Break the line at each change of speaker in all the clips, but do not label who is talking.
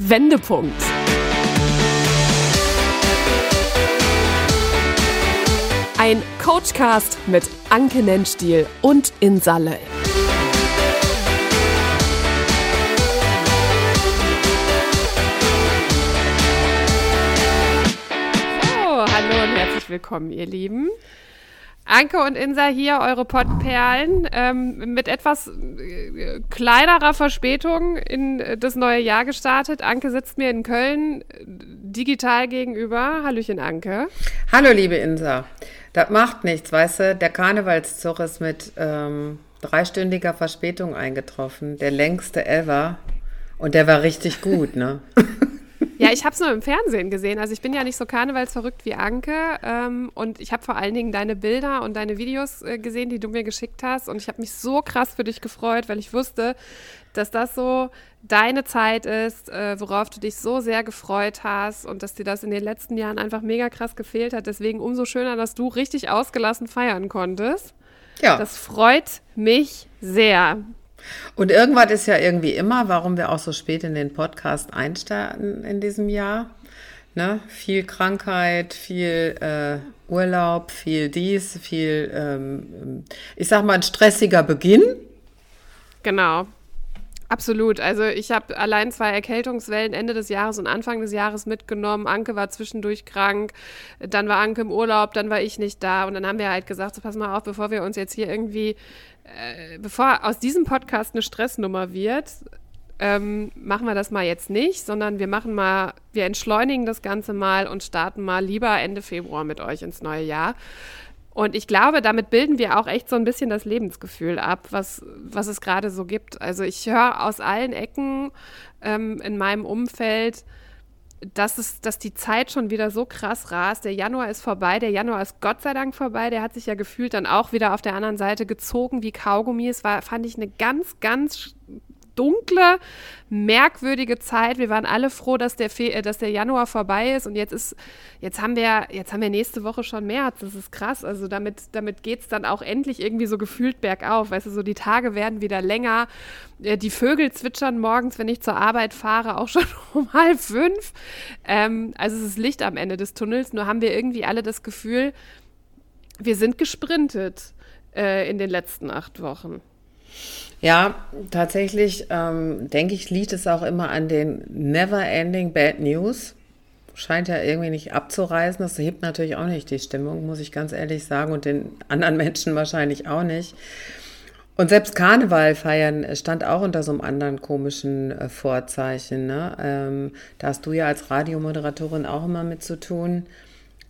Wendepunkt. Ein Coachcast mit Anke Nennstiel und Insalle.
Oh, hallo und herzlich willkommen, ihr Lieben. Anke und Insa hier, eure Pottperlen, ähm, mit etwas äh, kleinerer Verspätung in äh, das neue Jahr gestartet. Anke sitzt mir in Köln äh, digital gegenüber. Hallöchen, Anke.
Hallo, liebe Insa. Das macht nichts, weißt du, der Karnevalszug ist mit ähm, dreistündiger Verspätung eingetroffen. Der längste ever. Und der war richtig gut, ne?
Ja, ich habe es nur im Fernsehen gesehen. Also ich bin ja nicht so karnevalsverrückt wie Anke. Ähm, und ich habe vor allen Dingen deine Bilder und deine Videos äh, gesehen, die du mir geschickt hast. Und ich habe mich so krass für dich gefreut, weil ich wusste, dass das so deine Zeit ist, äh, worauf du dich so sehr gefreut hast und dass dir das in den letzten Jahren einfach mega krass gefehlt hat. Deswegen umso schöner, dass du richtig ausgelassen feiern konntest. Ja. Das freut mich sehr.
Und irgendwas ist ja irgendwie immer, warum wir auch so spät in den Podcast einstarten in diesem Jahr. Ne? Viel Krankheit, viel äh, Urlaub, viel dies, viel, ähm, ich sag mal, ein stressiger Beginn.
Genau. Absolut. Also ich habe allein zwei Erkältungswellen Ende des Jahres und Anfang des Jahres mitgenommen. Anke war zwischendurch krank, dann war Anke im Urlaub, dann war ich nicht da und dann haben wir halt gesagt, so pass mal auf, bevor wir uns jetzt hier irgendwie äh, bevor aus diesem Podcast eine Stressnummer wird, ähm, machen wir das mal jetzt nicht, sondern wir machen mal, wir entschleunigen das Ganze mal und starten mal lieber Ende Februar mit euch ins neue Jahr. Und ich glaube, damit bilden wir auch echt so ein bisschen das Lebensgefühl ab, was, was es gerade so gibt. Also ich höre aus allen Ecken ähm, in meinem Umfeld, dass, es, dass die Zeit schon wieder so krass rast. Der Januar ist vorbei, der Januar ist Gott sei Dank vorbei. Der hat sich ja gefühlt dann auch wieder auf der anderen Seite gezogen wie Kaugummi. Es war, fand ich, eine ganz, ganz dunkle, merkwürdige Zeit. Wir waren alle froh, dass der, Fe äh, dass der Januar vorbei ist und jetzt ist, jetzt haben wir, jetzt haben wir nächste Woche schon März. Das ist krass. Also damit, damit geht es dann auch endlich irgendwie so gefühlt bergauf. Weißt du, so die Tage werden wieder länger. Äh, die Vögel zwitschern morgens, wenn ich zur Arbeit fahre, auch schon um halb fünf. Ähm, also es ist Licht am Ende des Tunnels. Nur haben wir irgendwie alle das Gefühl, wir sind gesprintet äh, in den letzten acht Wochen.
Ja, tatsächlich ähm, denke ich, liegt es auch immer an den never-ending Bad News. Scheint ja irgendwie nicht abzureißen. Das hebt natürlich auch nicht die Stimmung, muss ich ganz ehrlich sagen, und den anderen Menschen wahrscheinlich auch nicht. Und selbst Karneval feiern stand auch unter so einem anderen komischen äh, Vorzeichen. Ne? Ähm, da hast du ja als Radiomoderatorin auch immer mit zu tun.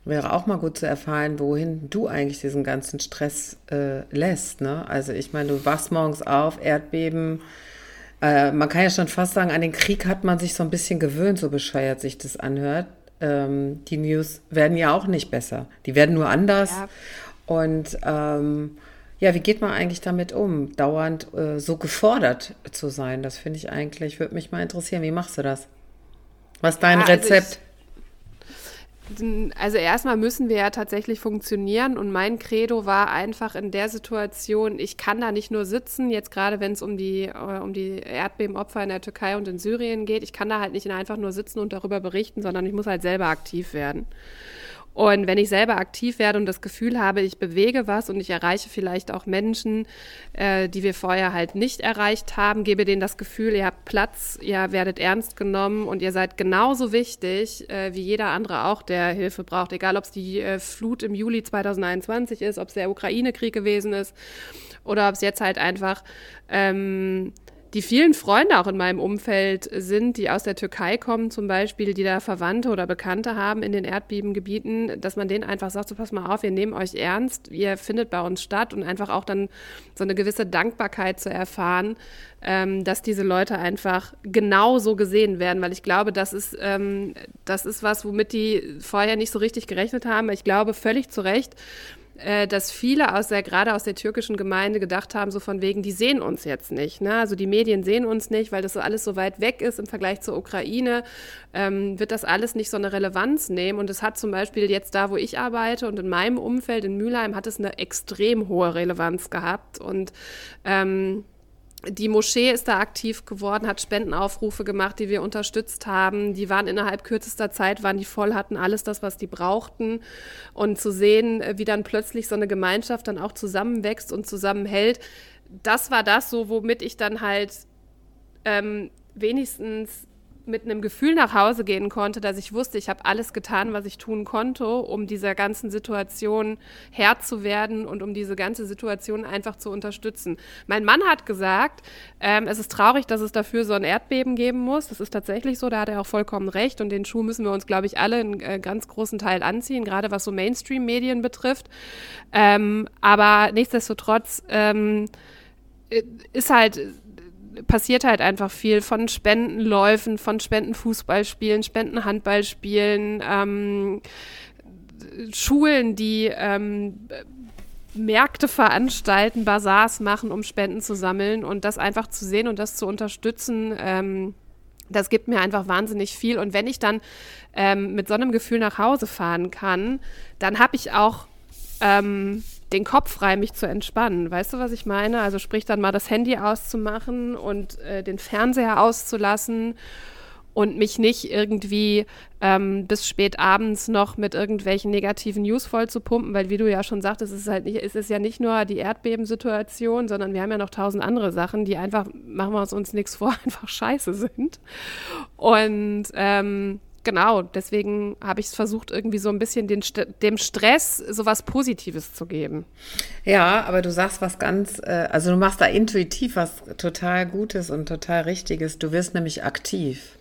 Wäre auch mal gut zu erfahren, wohin du eigentlich diesen ganzen Stress äh, lässt. Ne? Also ich meine, du wachst morgens auf, Erdbeben. Äh, man kann ja schon fast sagen, an den Krieg hat man sich so ein bisschen gewöhnt, so bescheuert sich das anhört. Ähm, die News werden ja auch nicht besser. Die werden nur anders. Ja. Und ähm, ja, wie geht man eigentlich damit um, dauernd äh, so gefordert zu sein? Das finde ich eigentlich, würde mich mal interessieren. Wie machst du das? Was ist dein ja, also Rezept? Ich,
also erstmal müssen wir ja tatsächlich funktionieren und mein Credo war einfach in der Situation, ich kann da nicht nur sitzen, jetzt gerade wenn es um die, äh, um die Erdbebenopfer in der Türkei und in Syrien geht, ich kann da halt nicht einfach nur sitzen und darüber berichten, sondern ich muss halt selber aktiv werden. Und wenn ich selber aktiv werde und das Gefühl habe, ich bewege was und ich erreiche vielleicht auch Menschen, äh, die wir vorher halt nicht erreicht haben, gebe denen das Gefühl, ihr habt Platz, ihr werdet ernst genommen und ihr seid genauso wichtig äh, wie jeder andere auch, der Hilfe braucht. Egal, ob es die äh, Flut im Juli 2021 ist, ob es der Ukraine-Krieg gewesen ist oder ob es jetzt halt einfach ähm, die vielen Freunde auch in meinem Umfeld sind, die aus der Türkei kommen zum Beispiel, die da Verwandte oder Bekannte haben in den Erdbebengebieten, dass man denen einfach sagt, so pass mal auf, wir nehmen euch ernst, ihr findet bei uns statt und einfach auch dann so eine gewisse Dankbarkeit zu erfahren, ähm, dass diese Leute einfach genauso gesehen werden, weil ich glaube, das ist, ähm, das ist was, womit die vorher nicht so richtig gerechnet haben. Ich glaube völlig zu Recht, dass viele aus der, gerade aus der türkischen Gemeinde gedacht haben, so von wegen, die sehen uns jetzt nicht. Ne? Also die Medien sehen uns nicht, weil das so alles so weit weg ist im Vergleich zur Ukraine, ähm, wird das alles nicht so eine Relevanz nehmen. Und es hat zum Beispiel jetzt da, wo ich arbeite und in meinem Umfeld in Mülheim, hat es eine extrem hohe Relevanz gehabt. Und ähm, die Moschee ist da aktiv geworden, hat Spendenaufrufe gemacht, die wir unterstützt haben. Die waren innerhalb kürzester Zeit, waren die voll, hatten alles das, was die brauchten. Und zu sehen, wie dann plötzlich so eine Gemeinschaft dann auch zusammenwächst und zusammenhält, das war das so, womit ich dann halt ähm, wenigstens mit einem Gefühl nach Hause gehen konnte, dass ich wusste, ich habe alles getan, was ich tun konnte, um dieser ganzen Situation Herr zu werden und um diese ganze Situation einfach zu unterstützen. Mein Mann hat gesagt, ähm, es ist traurig, dass es dafür so ein Erdbeben geben muss. Das ist tatsächlich so, da hat er auch vollkommen recht und den Schuh müssen wir uns, glaube ich, alle einen äh, ganz großen Teil anziehen, gerade was so Mainstream-Medien betrifft. Ähm, aber nichtsdestotrotz ähm, äh, ist halt passiert halt einfach viel von Spendenläufen, von Spendenfußballspielen, Spendenhandballspielen, ähm, Schulen, die ähm, Märkte veranstalten, Bazars machen, um Spenden zu sammeln und das einfach zu sehen und das zu unterstützen. Ähm, das gibt mir einfach wahnsinnig viel. Und wenn ich dann ähm, mit so einem Gefühl nach Hause fahren kann, dann habe ich auch ähm, den Kopf frei, mich zu entspannen. Weißt du, was ich meine? Also sprich dann mal das Handy auszumachen und äh, den Fernseher auszulassen und mich nicht irgendwie ähm, bis spät abends noch mit irgendwelchen negativen News voll zu pumpen, weil wie du ja schon sagtest, es ist halt nicht, es ist ja nicht nur die Erdbebensituation, sondern wir haben ja noch tausend andere Sachen, die einfach, machen wir uns nichts vor, einfach scheiße sind. Und ähm, genau, deswegen habe ich es versucht, irgendwie so ein bisschen den, dem Stress so was Positives zu geben.
Ja, aber du sagst was ganz, äh, also du machst da intuitiv was total Gutes und total Richtiges. Du wirst nämlich aktiv.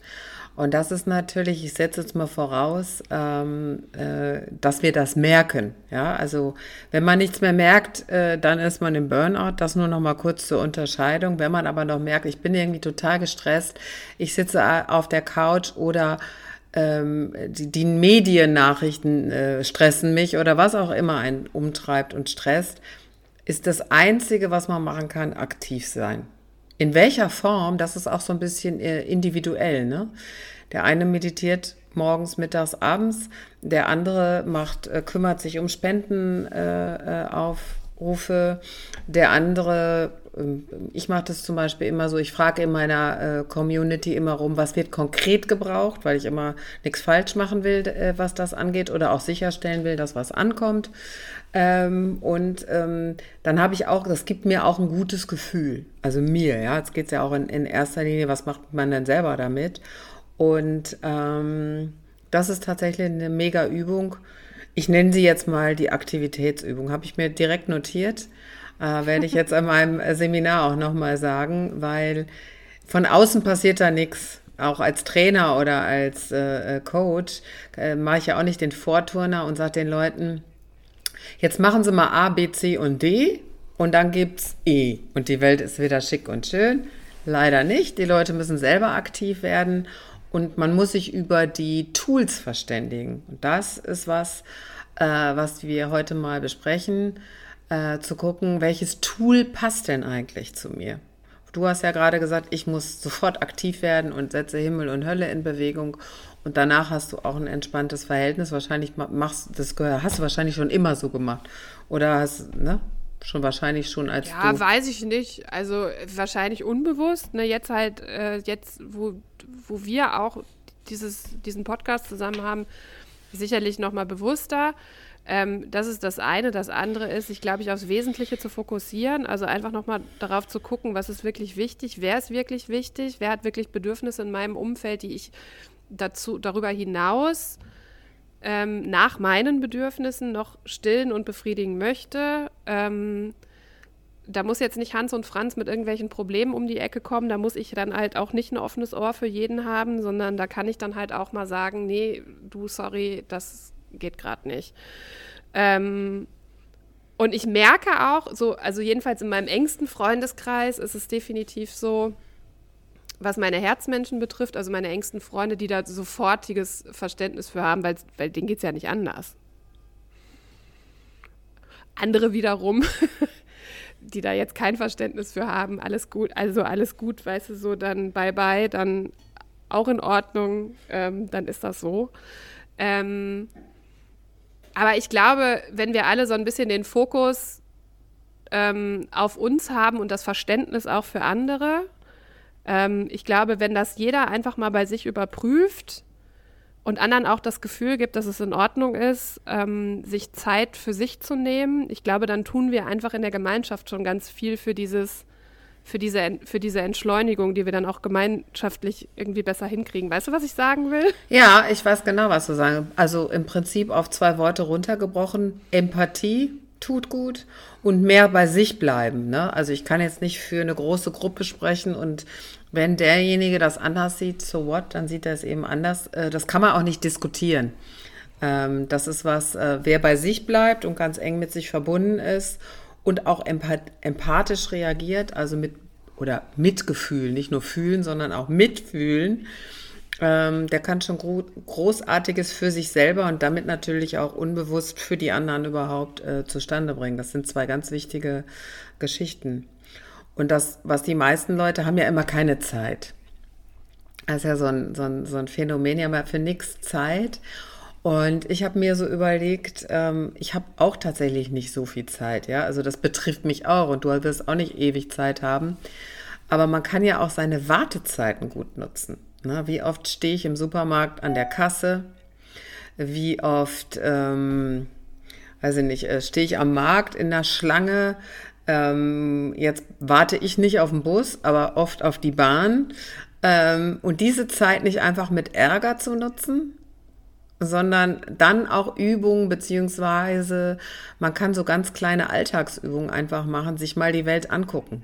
Und das ist natürlich, ich setze jetzt mal voraus, ähm, äh, dass wir das merken. Ja, also wenn man nichts mehr merkt, äh, dann ist man im Burnout. Das nur noch mal kurz zur Unterscheidung. Wenn man aber noch merkt, ich bin irgendwie total gestresst, ich sitze auf der Couch oder ähm, die, die Mediennachrichten äh, stressen mich oder was auch immer einen umtreibt und stresst, ist das Einzige, was man machen kann, aktiv sein. In welcher Form, das ist auch so ein bisschen äh, individuell. Ne? Der eine meditiert morgens, mittags, abends, der andere macht, äh, kümmert sich um Spendenaufrufe, der andere ich mache das zum Beispiel immer so, ich frage in meiner äh, Community immer rum, was wird konkret gebraucht, weil ich immer nichts falsch machen will, äh, was das angeht oder auch sicherstellen will, dass was ankommt. Ähm, und ähm, dann habe ich auch, das gibt mir auch ein gutes Gefühl, also mir, ja, jetzt geht es ja auch in, in, erster Linie, was macht man denn selber damit? Und ähm, das ist tatsächlich eine mega Übung. Ich nenne sie jetzt mal die Aktivitätsübung, habe ich mir direkt notiert äh, werde ich jetzt an meinem Seminar auch nochmal sagen, weil von außen passiert da nichts. Auch als Trainer oder als äh, Coach äh, mache ich ja auch nicht den Vorturner und sage den Leuten, jetzt machen Sie mal A, B, C und D und dann gibt's E und die Welt ist wieder schick und schön. Leider nicht. Die Leute müssen selber aktiv werden und man muss sich über die Tools verständigen. Und das ist was, äh, was wir heute mal besprechen äh, zu gucken, welches Tool passt denn eigentlich zu mir. Du hast ja gerade gesagt, ich muss sofort aktiv werden und setze Himmel und Hölle in Bewegung. Und danach hast du auch ein entspanntes Verhältnis. Wahrscheinlich machst das hast du wahrscheinlich schon immer so gemacht. Oder hast, ne? Schon wahrscheinlich schon als
ja,
du.
weiß ich nicht. Also wahrscheinlich unbewusst. Ne? Jetzt halt, äh, jetzt, wo, wo wir auch dieses, diesen Podcast zusammen haben, sicherlich nochmal bewusster. Ähm, das ist das eine. Das andere ist, sich, glaube ich, aufs Wesentliche zu fokussieren. Also einfach nochmal darauf zu gucken, was ist wirklich wichtig, wer ist wirklich wichtig, wer hat wirklich Bedürfnisse in meinem Umfeld, die ich dazu, darüber hinaus ähm, nach meinen Bedürfnissen noch stillen und befriedigen möchte. Ähm, da muss jetzt nicht Hans und Franz mit irgendwelchen Problemen um die Ecke kommen. Da muss ich dann halt auch nicht ein offenes Ohr für jeden haben, sondern da kann ich dann halt auch mal sagen, nee, du, sorry, das geht gerade nicht. Ähm, und ich merke auch, so, also jedenfalls in meinem engsten Freundeskreis ist es definitiv so, was meine Herzmenschen betrifft, also meine engsten Freunde, die da sofortiges Verständnis für haben, weil, weil denen geht es ja nicht anders. Andere wiederum, die da jetzt kein Verständnis für haben, alles gut, also alles gut, weißt du, so dann bye bye, dann auch in Ordnung, ähm, dann ist das so. Ähm, aber ich glaube, wenn wir alle so ein bisschen den Fokus ähm, auf uns haben und das Verständnis auch für andere. Ähm, ich glaube, wenn das jeder einfach mal bei sich überprüft und anderen auch das Gefühl gibt, dass es in Ordnung ist, ähm, sich Zeit für sich zu nehmen, ich glaube, dann tun wir einfach in der Gemeinschaft schon ganz viel für dieses für diese, für diese Entschleunigung, die wir dann auch gemeinschaftlich irgendwie besser hinkriegen. Weißt du, was ich sagen will?
Ja, ich weiß genau, was du sagen. Also im Prinzip auf zwei Worte runtergebrochen. Empathie tut gut und mehr bei sich bleiben. Ne? Also ich kann jetzt nicht für eine große Gruppe sprechen und wenn derjenige das anders sieht, so what, dann sieht er es eben anders. Äh, das kann man auch nicht diskutieren. Ähm, das ist was, äh, wer bei sich bleibt und ganz eng mit sich verbunden ist und auch empathisch reagiert, also mit oder Mitgefühl, nicht nur fühlen, sondern auch mitfühlen, ähm, der kann schon gro Großartiges für sich selber und damit natürlich auch unbewusst für die anderen überhaupt äh, zustande bringen. Das sind zwei ganz wichtige Geschichten. Und das, was die meisten Leute haben ja immer keine Zeit. Das ist ja so ein, so ein, so ein Phänomen, ja mal für nichts Zeit. Und ich habe mir so überlegt, ähm, ich habe auch tatsächlich nicht so viel Zeit, ja. Also das betrifft mich auch und du wirst auch nicht ewig Zeit haben. Aber man kann ja auch seine Wartezeiten gut nutzen. Ne? Wie oft stehe ich im Supermarkt an der Kasse? Wie oft, ähm, weiß ich nicht, äh, stehe ich am Markt in der Schlange? Ähm, jetzt warte ich nicht auf den Bus, aber oft auf die Bahn. Ähm, und diese Zeit nicht einfach mit Ärger zu nutzen, sondern dann auch Übungen, beziehungsweise man kann so ganz kleine Alltagsübungen einfach machen, sich mal die Welt angucken.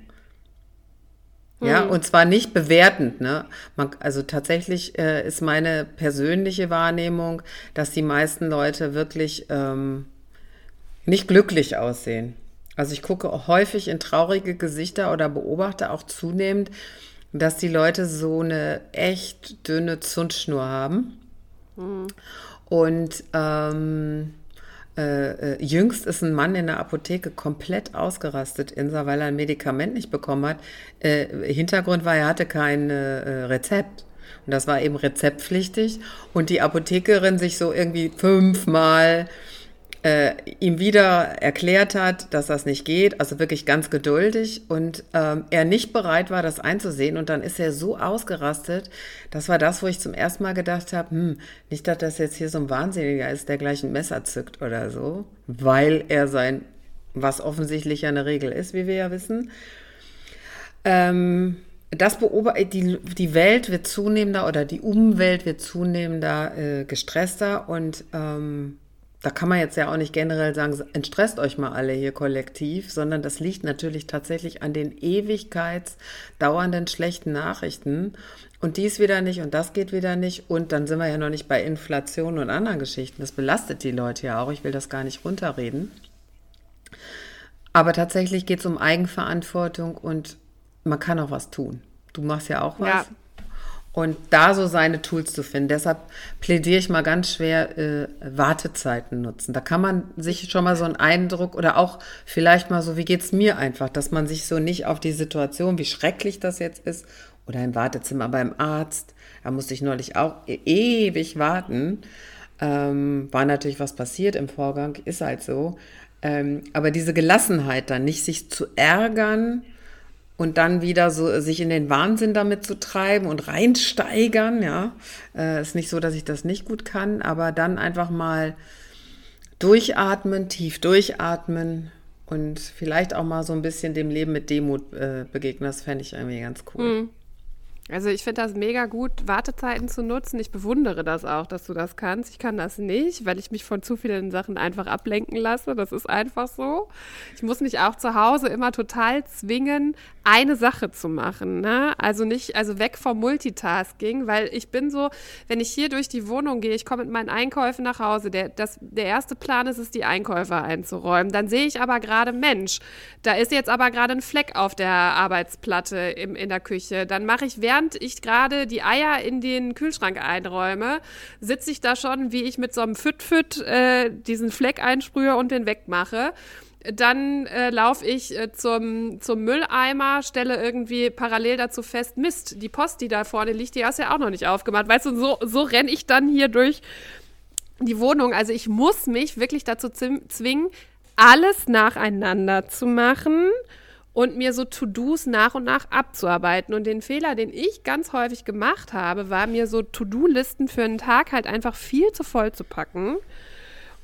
Ja, mhm. und zwar nicht bewertend, ne? Man, also tatsächlich äh, ist meine persönliche Wahrnehmung, dass die meisten Leute wirklich ähm, nicht glücklich aussehen. Also ich gucke häufig in traurige Gesichter oder beobachte auch zunehmend, dass die Leute so eine echt dünne Zündschnur haben. Und ähm, äh, äh, jüngst ist ein Mann in der Apotheke komplett ausgerastet, Insa, weil er ein Medikament nicht bekommen hat. Äh, Hintergrund war, er hatte kein äh, Rezept. Und das war eben rezeptpflichtig. Und die Apothekerin sich so irgendwie fünfmal äh, ihm wieder erklärt hat, dass das nicht geht, also wirklich ganz geduldig und ähm, er nicht bereit war, das einzusehen und dann ist er so ausgerastet. Das war das, wo ich zum ersten Mal gedacht habe, hm, nicht, dass das jetzt hier so ein Wahnsinniger ist, der gleich ein Messer zückt oder so, weil er sein, was offensichtlich ja eine Regel ist, wie wir ja wissen. Ähm, das beobachtet, die, die Welt wird zunehmender oder die Umwelt wird zunehmender äh, gestresster und ähm, da kann man jetzt ja auch nicht generell sagen, entstresst euch mal alle hier kollektiv, sondern das liegt natürlich tatsächlich an den ewigkeitsdauernden schlechten Nachrichten. Und dies wieder nicht und das geht wieder nicht. Und dann sind wir ja noch nicht bei Inflation und anderen Geschichten. Das belastet die Leute ja auch. Ich will das gar nicht runterreden. Aber tatsächlich geht es um Eigenverantwortung und man kann auch was tun. Du machst ja auch was. Ja und da so seine Tools zu finden. Deshalb plädiere ich mal ganz schwer, äh, Wartezeiten nutzen. Da kann man sich schon mal so einen Eindruck oder auch vielleicht mal so, wie geht's mir einfach, dass man sich so nicht auf die Situation, wie schrecklich das jetzt ist, oder im Wartezimmer beim Arzt, da musste ich neulich auch e ewig warten. Ähm, war natürlich was passiert im Vorgang, ist halt so. Ähm, aber diese Gelassenheit dann, nicht sich zu ärgern, und dann wieder so sich in den Wahnsinn damit zu treiben und reinsteigern, ja. Äh, ist nicht so, dass ich das nicht gut kann, aber dann einfach mal durchatmen, tief durchatmen und vielleicht auch mal so ein bisschen dem Leben mit Demut äh, begegnen. Das fände ich irgendwie ganz cool.
Mhm. Also ich finde das mega gut, Wartezeiten zu nutzen. Ich bewundere das auch, dass du das kannst. Ich kann das nicht, weil ich mich von zu vielen Sachen einfach ablenken lasse. Das ist einfach so. Ich muss mich auch zu Hause immer total zwingen, eine Sache zu machen. Ne? Also nicht, also weg vom Multitasking, weil ich bin so, wenn ich hier durch die Wohnung gehe, ich komme mit meinen Einkäufen nach Hause. Der, das, der erste Plan ist es, die Einkäufe einzuräumen. Dann sehe ich aber gerade, Mensch, da ist jetzt aber gerade ein Fleck auf der Arbeitsplatte im, in der Küche. Dann mache ich während während ich gerade die Eier in den Kühlschrank einräume, sitze ich da schon, wie ich mit so einem Füt-Füt äh, diesen Fleck einsprühe und den wegmache. Dann äh, laufe ich äh, zum, zum Mülleimer, stelle irgendwie parallel dazu fest, Mist, die Post, die da vorne liegt, die hast du ja auch noch nicht aufgemacht. Weißt du, so, so renne ich dann hier durch die Wohnung. Also ich muss mich wirklich dazu zwingen, alles nacheinander zu machen und mir so To-Dos nach und nach abzuarbeiten. Und den Fehler, den ich ganz häufig gemacht habe, war mir so To-Do-Listen für einen Tag halt einfach viel zu voll zu packen.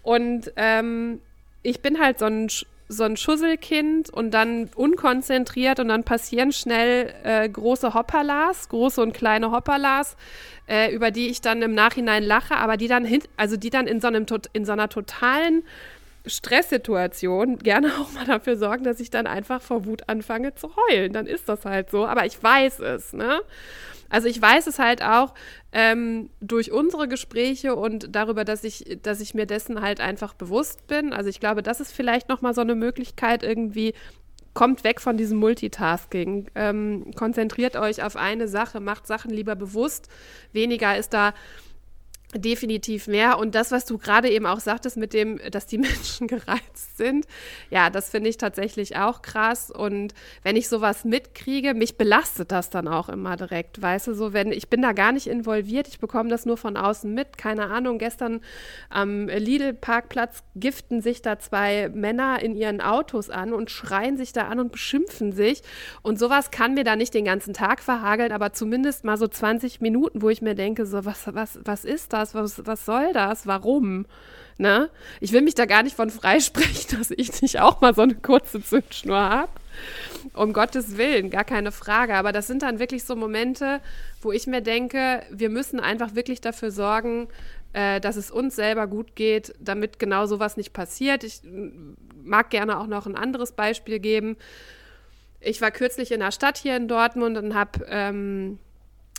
Und ähm, ich bin halt so ein, so ein Schusselkind und dann unkonzentriert und dann passieren schnell äh, große Hopperlas, große und kleine Hopperlas, äh, über die ich dann im Nachhinein lache, aber die dann hin, also die dann in so einem in so einer totalen Stresssituation gerne auch mal dafür sorgen, dass ich dann einfach vor Wut anfange zu heulen. Dann ist das halt so. Aber ich weiß es, ne? Also ich weiß es halt auch ähm, durch unsere Gespräche und darüber, dass ich, dass ich mir dessen halt einfach bewusst bin. Also ich glaube, das ist vielleicht nochmal so eine Möglichkeit irgendwie, kommt weg von diesem Multitasking. Ähm, konzentriert euch auf eine Sache, macht Sachen lieber bewusst. Weniger ist da definitiv mehr. Und das, was du gerade eben auch sagtest mit dem, dass die Menschen gereizt sind, ja, das finde ich tatsächlich auch krass. Und wenn ich sowas mitkriege, mich belastet das dann auch immer direkt. Weißt du, so wenn ich bin da gar nicht involviert, ich bekomme das nur von außen mit. Keine Ahnung, gestern am Lidl-Parkplatz giften sich da zwei Männer in ihren Autos an und schreien sich da an und beschimpfen sich. Und sowas kann mir da nicht den ganzen Tag verhageln, aber zumindest mal so 20 Minuten, wo ich mir denke, so, was, was, was ist das? Das? Was, was soll das? Warum? Ne? Ich will mich da gar nicht von freisprechen, dass ich nicht auch mal so eine kurze Zündschnur habe. Um Gottes Willen, gar keine Frage. Aber das sind dann wirklich so Momente, wo ich mir denke, wir müssen einfach wirklich dafür sorgen, äh, dass es uns selber gut geht, damit genau sowas nicht passiert. Ich mag gerne auch noch ein anderes Beispiel geben. Ich war kürzlich in der Stadt hier in Dortmund und habe ähm,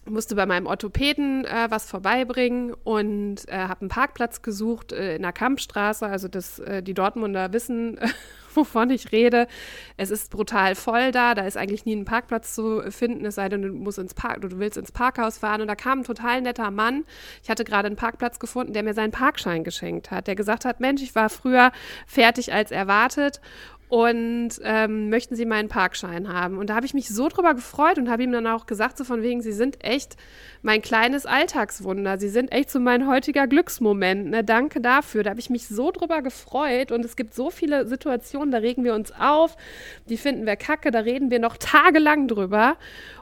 musste bei meinem Orthopäden äh, was vorbeibringen und äh, habe einen Parkplatz gesucht äh, in der Kampfstraße. Also das, äh, die Dortmunder wissen, wovon ich rede. Es ist brutal voll da. Da ist eigentlich nie ein Parkplatz zu finden, es sei denn, du musst ins Park, du willst ins Parkhaus fahren. Und da kam ein total netter Mann. Ich hatte gerade einen Parkplatz gefunden, der mir seinen Parkschein geschenkt hat. Der gesagt hat, Mensch, ich war früher fertig als erwartet und ähm, möchten Sie meinen Parkschein haben? Und da habe ich mich so drüber gefreut und habe ihm dann auch gesagt, so von wegen, Sie sind echt mein kleines Alltagswunder. Sie sind echt so mein heutiger Glücksmoment. Ne? Danke dafür. Da habe ich mich so drüber gefreut und es gibt so viele Situationen, da regen wir uns auf, die finden wir kacke, da reden wir noch tagelang drüber.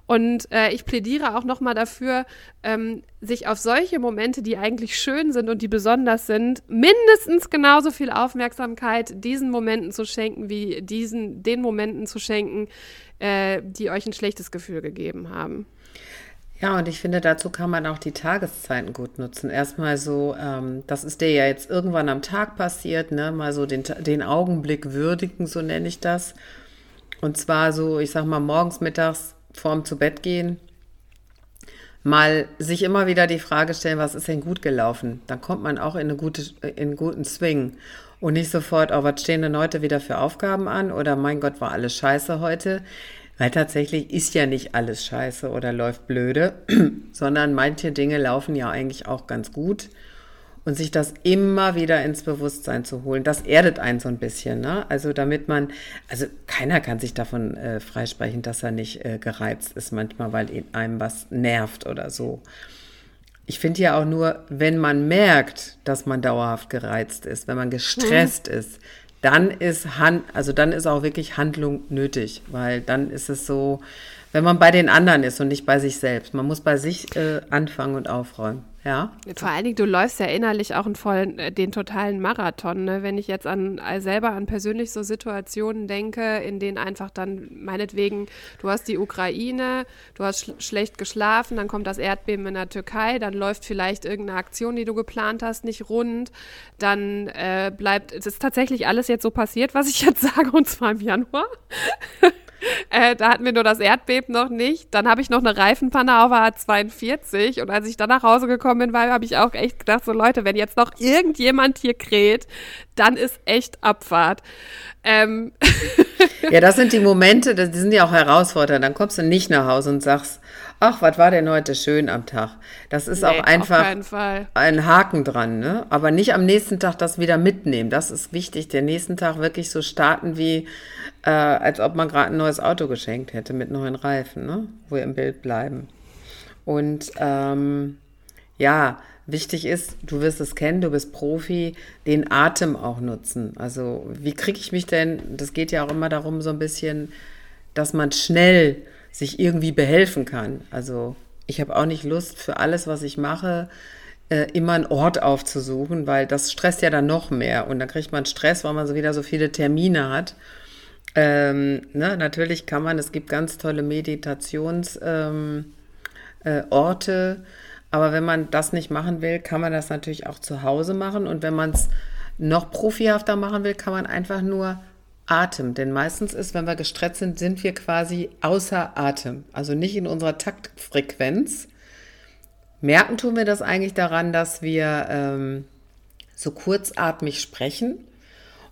Und äh, ich plädiere auch nochmal dafür, ähm, sich auf solche Momente, die eigentlich schön sind und die besonders sind, mindestens genauso viel Aufmerksamkeit diesen Momenten zu schenken, wie diesen, den Momenten zu schenken, äh, die euch ein schlechtes Gefühl gegeben haben.
Ja, und ich finde, dazu kann man auch die Tageszeiten gut nutzen. Erstmal so, ähm, das ist dir ja jetzt irgendwann am Tag passiert, ne? Mal so den, den Augenblick würdigen, so nenne ich das. Und zwar so, ich sag mal, morgens, mittags vorm zu Bett gehen, mal sich immer wieder die Frage stellen, was ist denn gut gelaufen? Dann kommt man auch in, eine gute, in einen guten Swing und nicht sofort, oh, was stehen denn heute wieder für Aufgaben an oder mein Gott, war alles scheiße heute. Weil tatsächlich ist ja nicht alles scheiße oder läuft blöde, sondern manche Dinge laufen ja eigentlich auch ganz gut und sich das immer wieder ins Bewusstsein zu holen, das erdet einen so ein bisschen. Ne? Also damit man, also keiner kann sich davon äh, freisprechen, dass er nicht äh, gereizt ist manchmal, weil einem was nervt oder so. Ich finde ja auch nur, wenn man merkt, dass man dauerhaft gereizt ist, wenn man gestresst mhm. ist, dann ist Hand, also dann ist auch wirklich Handlung nötig, weil dann ist es so, wenn man bei den anderen ist und nicht bei sich selbst. Man muss bei sich äh, anfangen und aufräumen. Ja.
Vor allen Dingen, du läufst ja innerlich auch vollen, äh, den totalen Marathon. Ne? Wenn ich jetzt an selber an persönlich so Situationen denke, in denen einfach dann meinetwegen, du hast die Ukraine, du hast sch schlecht geschlafen, dann kommt das Erdbeben in der Türkei, dann läuft vielleicht irgendeine Aktion, die du geplant hast, nicht rund, dann äh, bleibt, es ist tatsächlich alles jetzt so passiert, was ich jetzt sage, und zwar im Januar. Äh, da hatten wir nur das Erdbeben noch nicht. Dann habe ich noch eine Reifenpanne auf der A42 und als ich dann nach Hause gekommen bin, habe ich auch echt gedacht, so Leute, wenn jetzt noch irgendjemand hier kräht, dann ist echt Abfahrt. Ähm.
Ja, das sind die Momente, die sind ja auch herausfordernd. Dann kommst du nicht nach Hause und sagst, ach, was war denn heute schön am Tag? Das ist nee, auch einfach ein Haken dran, ne? Aber nicht am nächsten Tag das wieder mitnehmen. Das ist wichtig. Den nächsten Tag wirklich so starten wie, äh, als ob man gerade ein neues Auto geschenkt hätte mit neuen Reifen, ne? Wo wir im Bild bleiben. Und ähm, ja, wichtig ist, du wirst es kennen, du bist Profi, den Atem auch nutzen. Also wie kriege ich mich denn, das geht ja auch immer darum, so ein bisschen, dass man schnell sich irgendwie behelfen kann. Also ich habe auch nicht Lust für alles, was ich mache, äh, immer einen Ort aufzusuchen, weil das stresst ja dann noch mehr und dann kriegt man Stress, weil man so wieder so viele Termine hat. Ähm, ne, natürlich kann man, es gibt ganz tolle Meditationsorte, ähm, äh, aber wenn man das nicht machen will, kann man das natürlich auch zu Hause machen. Und wenn man es noch profihafter machen will, kann man einfach nur Atem. Denn meistens ist, wenn wir gestresst sind, sind wir quasi außer Atem. Also nicht in unserer Taktfrequenz. Merken tun wir das eigentlich daran, dass wir ähm, so kurzatmig sprechen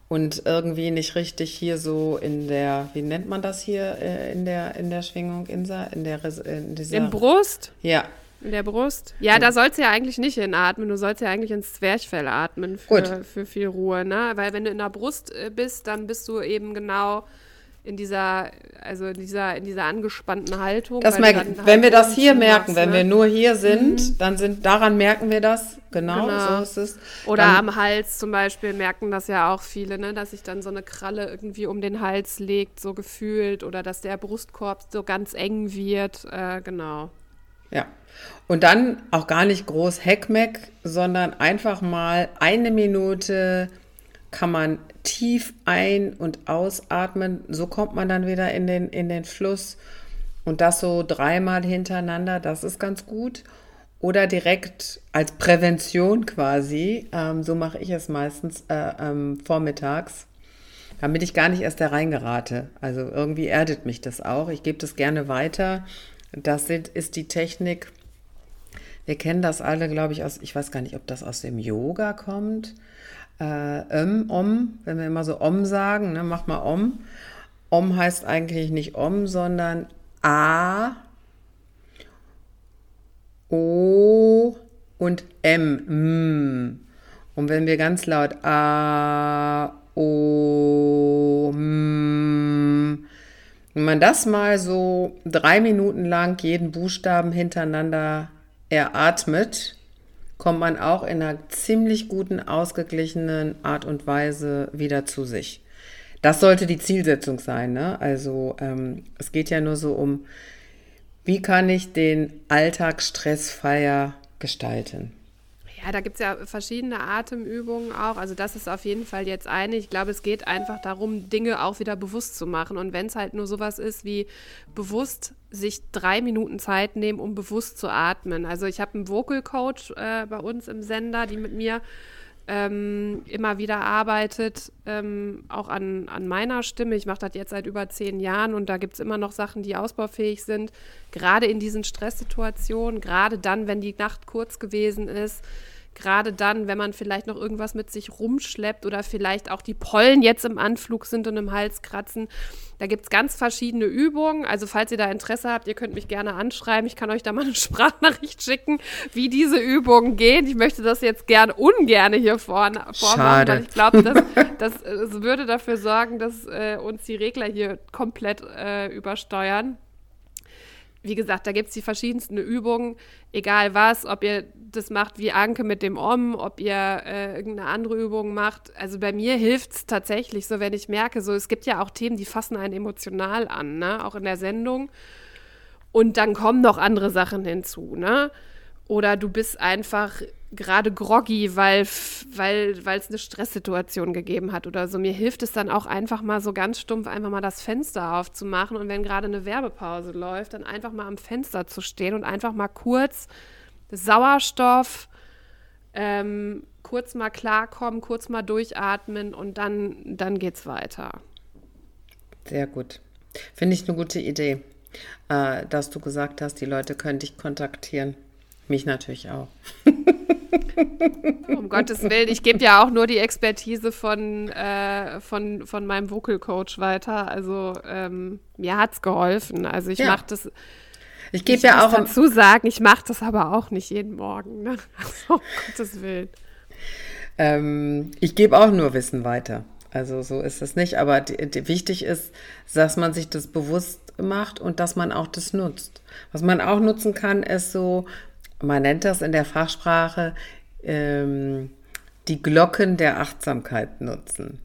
und irgendwie nicht richtig hier so in der, wie nennt man das hier äh, in der in der Schwingung, Insa, in der in
dieser Im Brust?
Ja,
in der Brust? Ja, da sollst du ja eigentlich nicht hinatmen. Du sollst ja eigentlich ins Zwerchfell atmen für, für viel Ruhe, ne? Weil wenn du in der Brust äh, bist, dann bist du eben genau in dieser, also in dieser, in dieser angespannten Haltung.
Das merken, halt wenn wir das hier merken, wenn ne? wir nur hier sind, mhm. dann sind, daran merken wir das, genau, genau. so ist es.
Oder dann, am Hals zum Beispiel merken das ja auch viele, ne, dass sich dann so eine Kralle irgendwie um den Hals legt, so gefühlt, oder dass der Brustkorb so ganz eng wird, äh, genau.
Ja. Und dann auch gar nicht groß Heckmeck, sondern einfach mal eine Minute kann man tief ein- und ausatmen. So kommt man dann wieder in den, in den Fluss. Und das so dreimal hintereinander, das ist ganz gut. Oder direkt als Prävention quasi, ähm, so mache ich es meistens äh, ähm, vormittags, damit ich gar nicht erst da reingerate. Also irgendwie erdet mich das auch. Ich gebe das gerne weiter. Das ist die Technik wir kennen das alle, glaube ich, aus, ich weiß gar nicht, ob das aus dem Yoga kommt. Äh, um, om, wenn wir immer so Om sagen, ne, mach mal Om. Om heißt eigentlich nicht Om, sondern A, O und M. M. Und wenn wir ganz laut A, O, M, wenn man das mal so drei Minuten lang jeden Buchstaben hintereinander er atmet, kommt man auch in einer ziemlich guten, ausgeglichenen Art und Weise wieder zu sich. Das sollte die Zielsetzung sein. Ne? Also ähm, es geht ja nur so um, wie kann ich den Alltag stressfreier gestalten.
Ja, da gibt es ja verschiedene Atemübungen auch. Also das ist auf jeden Fall jetzt eine. Ich glaube, es geht einfach darum, Dinge auch wieder bewusst zu machen. Und wenn es halt nur sowas ist wie bewusst sich drei Minuten Zeit nehmen, um bewusst zu atmen. Also ich habe einen Vocal Coach äh, bei uns im Sender, die mit mir ähm, immer wieder arbeitet, ähm, auch an, an meiner Stimme. Ich mache das jetzt seit über zehn Jahren und da gibt es immer noch Sachen, die ausbaufähig sind. Gerade in diesen Stresssituationen, gerade dann, wenn die Nacht kurz gewesen ist, gerade dann, wenn man vielleicht noch irgendwas mit sich rumschleppt oder vielleicht auch die Pollen jetzt im Anflug sind und im Hals kratzen. Da gibt es ganz verschiedene Übungen. Also falls ihr da Interesse habt, ihr könnt mich gerne anschreiben. Ich kann euch da mal eine Sprachnachricht schicken, wie diese Übungen gehen. Ich möchte das jetzt gerne ungern hier vorne vormachen, weil ich glaube, das, das, das, würde dafür sorgen, dass äh, uns die Regler hier komplett äh, übersteuern wie gesagt, da gibt es die verschiedensten Übungen, egal was, ob ihr das macht wie Anke mit dem Om, ob ihr äh, irgendeine andere Übung macht. Also bei mir hilft es tatsächlich so, wenn ich merke, so es gibt ja auch Themen, die fassen einen emotional an, ne? auch in der Sendung. Und dann kommen noch andere Sachen hinzu, ne? Oder du bist einfach gerade groggy, weil weil weil es eine Stresssituation gegeben hat oder so. Mir hilft es dann auch einfach mal so ganz stumpf einfach mal das Fenster aufzumachen und wenn gerade eine Werbepause läuft, dann einfach mal am Fenster zu stehen und einfach mal kurz Sauerstoff ähm, kurz mal klarkommen, kurz mal durchatmen und dann dann geht's weiter.
Sehr gut. Finde ich eine gute Idee, äh, dass du gesagt hast, die Leute können dich kontaktieren. Mich natürlich auch.
um Gottes Willen, ich gebe ja auch nur die Expertise von, äh, von, von meinem Vocal Coach weiter. Also ähm, mir hat es geholfen. Also ich ja. mache das.
Ich gebe ja auch
dazu sagen, ich mache das aber auch nicht jeden Morgen. Ne? Also, um Gottes Willen.
Ähm, ich gebe auch nur Wissen weiter. Also so ist es nicht. Aber die, die, wichtig ist, dass man sich das bewusst macht und dass man auch das nutzt. Was man auch nutzen kann, ist so man nennt das in der Fachsprache ähm, die Glocken der Achtsamkeit nutzen.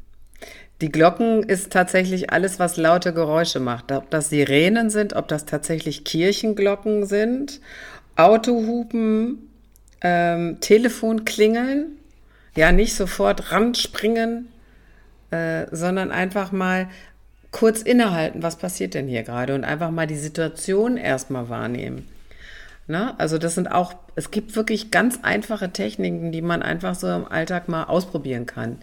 Die Glocken ist tatsächlich alles, was laute Geräusche macht. Ob das Sirenen sind, ob das tatsächlich Kirchenglocken sind, Autohupen, ähm, Telefon klingeln. Ja, nicht sofort ranspringen, äh, sondern einfach mal kurz innehalten, was passiert denn hier gerade und einfach mal die Situation erstmal wahrnehmen. Ne? Also das sind auch, es gibt wirklich ganz einfache Techniken, die man einfach so im Alltag mal ausprobieren kann.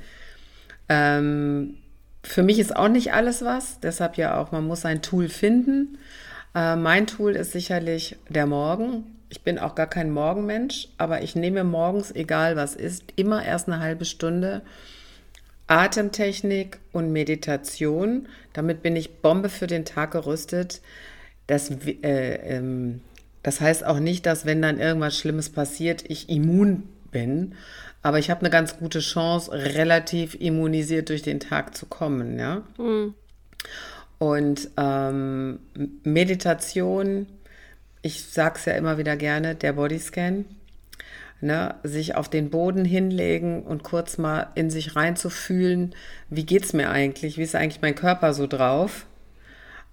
Ähm, für mich ist auch nicht alles was, deshalb ja auch, man muss ein Tool finden. Äh, mein Tool ist sicherlich der Morgen. Ich bin auch gar kein Morgenmensch, aber ich nehme morgens, egal was ist, immer erst eine halbe Stunde Atemtechnik und Meditation. Damit bin ich Bombe für den Tag gerüstet. Das, äh, ähm, das heißt auch nicht, dass wenn dann irgendwas Schlimmes passiert, ich immun bin. Aber ich habe eine ganz gute Chance, relativ immunisiert durch den Tag zu kommen. Ja? Mhm. Und ähm, Meditation, ich sage es ja immer wieder gerne, der Bodyscan ne, sich auf den Boden hinlegen und kurz mal in sich reinzufühlen, wie geht es mir eigentlich, wie ist eigentlich mein Körper so drauf.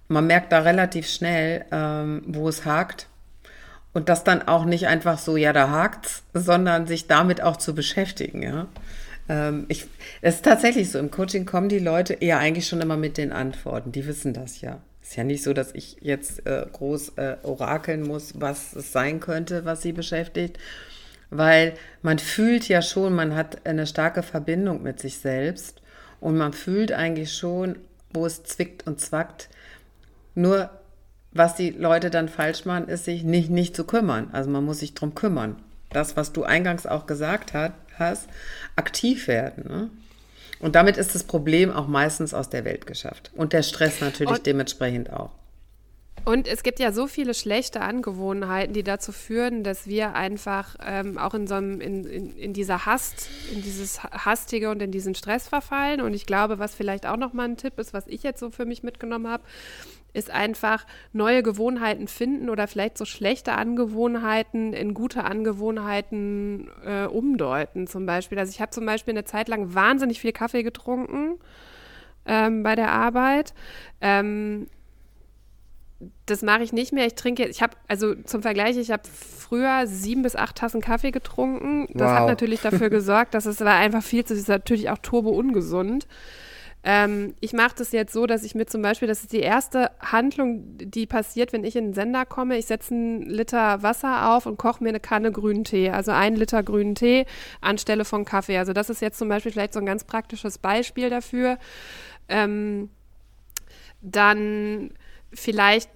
Man merkt da relativ schnell, ähm, wo es hakt. Und das dann auch nicht einfach so, ja, da hakt's, sondern sich damit auch zu beschäftigen, ja. Ähm, ich, es ist tatsächlich so, im Coaching kommen die Leute eher eigentlich schon immer mit den Antworten. Die wissen das ja. Ist ja nicht so, dass ich jetzt äh, groß äh, orakeln muss, was es sein könnte, was sie beschäftigt, weil man fühlt ja schon, man hat eine starke Verbindung mit sich selbst und man fühlt eigentlich schon, wo es zwickt und zwackt. Nur was die Leute dann falsch machen, ist sich nicht, nicht zu kümmern. Also man muss sich drum kümmern. Das, was du eingangs auch gesagt hat, hast, aktiv werden. Ne? Und damit ist das Problem auch meistens aus der Welt geschafft. Und der Stress natürlich und dementsprechend auch.
Und es gibt ja so viele schlechte Angewohnheiten, die dazu führen, dass wir einfach ähm, auch in so einem, in, in, in, dieser Hast, in dieses Hastige und in diesen Stress verfallen. Und ich glaube, was vielleicht auch nochmal ein Tipp ist, was ich jetzt so für mich mitgenommen habe, ist einfach neue Gewohnheiten finden oder vielleicht so schlechte Angewohnheiten in gute Angewohnheiten äh, umdeuten. Zum Beispiel. Also ich habe zum Beispiel eine Zeit lang wahnsinnig viel Kaffee getrunken ähm, bei der Arbeit. Ähm, das mache ich nicht mehr. Ich trinke, ich habe, also zum Vergleich, ich habe früher sieben bis acht Tassen Kaffee getrunken. Das wow. hat natürlich dafür gesorgt, dass es war einfach viel zu, ist natürlich auch turbo ungesund. Ähm, ich mache das jetzt so, dass ich mir zum Beispiel, das ist die erste Handlung, die passiert, wenn ich in den Sender komme. Ich setze einen Liter Wasser auf und koche mir eine Kanne grünen Tee. Also einen Liter grünen Tee anstelle von Kaffee. Also das ist jetzt zum Beispiel vielleicht so ein ganz praktisches Beispiel dafür. Ähm, dann vielleicht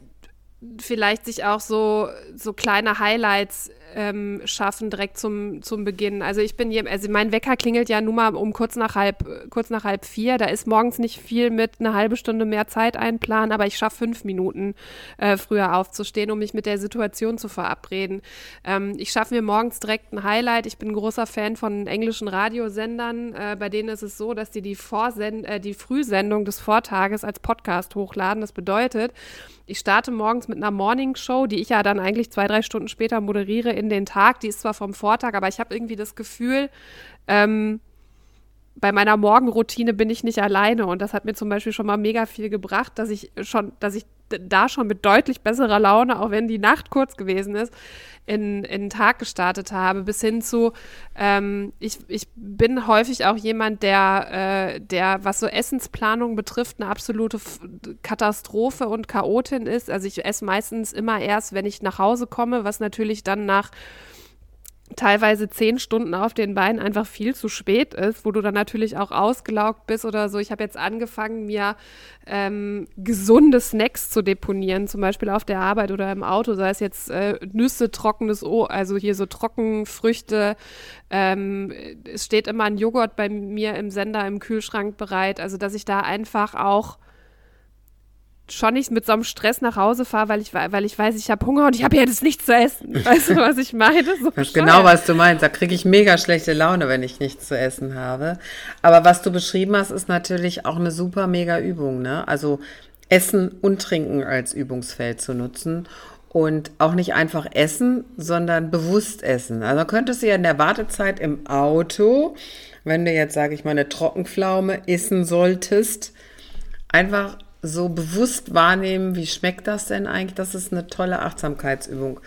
vielleicht sich auch so, so kleine Highlights ähm, schaffen direkt zum, zum Beginn. Also ich bin hier, also mein Wecker klingelt ja nun mal um kurz nach halb, kurz nach halb vier. Da ist morgens nicht viel mit eine halbe Stunde mehr Zeit einplanen, aber ich schaffe fünf Minuten äh, früher aufzustehen, um mich mit der Situation zu verabreden. Ähm, ich schaffe mir morgens direkt ein Highlight. Ich bin ein großer Fan von englischen Radiosendern. Äh, bei denen ist es so, dass die die, Vorsend äh, die Frühsendung des Vortages als Podcast hochladen. Das bedeutet, ich starte morgens mit einer Morning Show, die ich ja dann eigentlich zwei, drei Stunden später moderiere in den Tag. Die ist zwar vom Vortag, aber ich habe irgendwie das Gefühl, ähm, bei meiner Morgenroutine bin ich nicht alleine und das hat mir zum Beispiel schon mal mega viel gebracht, dass ich schon, dass ich da schon mit deutlich besserer Laune, auch wenn die Nacht kurz gewesen ist, in, in den Tag gestartet habe, bis hin zu, ähm, ich, ich bin häufig auch jemand, der, äh, der, was so Essensplanung betrifft, eine absolute Katastrophe und Chaotin ist. Also ich esse meistens immer erst, wenn ich nach Hause komme, was natürlich dann nach teilweise zehn Stunden auf den Beinen einfach viel zu spät ist, wo du dann natürlich auch ausgelaugt bist oder so. Ich habe jetzt angefangen, mir ähm, gesunde Snacks zu deponieren, zum Beispiel auf der Arbeit oder im Auto, sei es jetzt äh, Nüsse, trockenes O, also hier so Trockenfrüchte. Ähm, es steht immer ein Joghurt bei mir im Sender im Kühlschrank bereit, also dass ich da einfach auch schon nicht mit so einem Stress nach Hause fahre, weil ich, weil ich weiß, ich habe Hunger und ich habe ja jetzt nichts zu essen. Weißt du, was ich meine? So
das ist genau, was du meinst. Da kriege ich mega schlechte Laune, wenn ich nichts zu essen habe. Aber was du beschrieben hast, ist natürlich auch eine super mega Übung. Ne? Also Essen und Trinken als Übungsfeld zu nutzen und auch nicht einfach essen, sondern bewusst essen. Also könntest du ja in der Wartezeit im Auto, wenn du jetzt, sage ich mal, eine Trockenpflaume essen solltest, einfach so bewusst wahrnehmen, wie schmeckt das denn eigentlich? Das ist eine tolle Achtsamkeitsübung.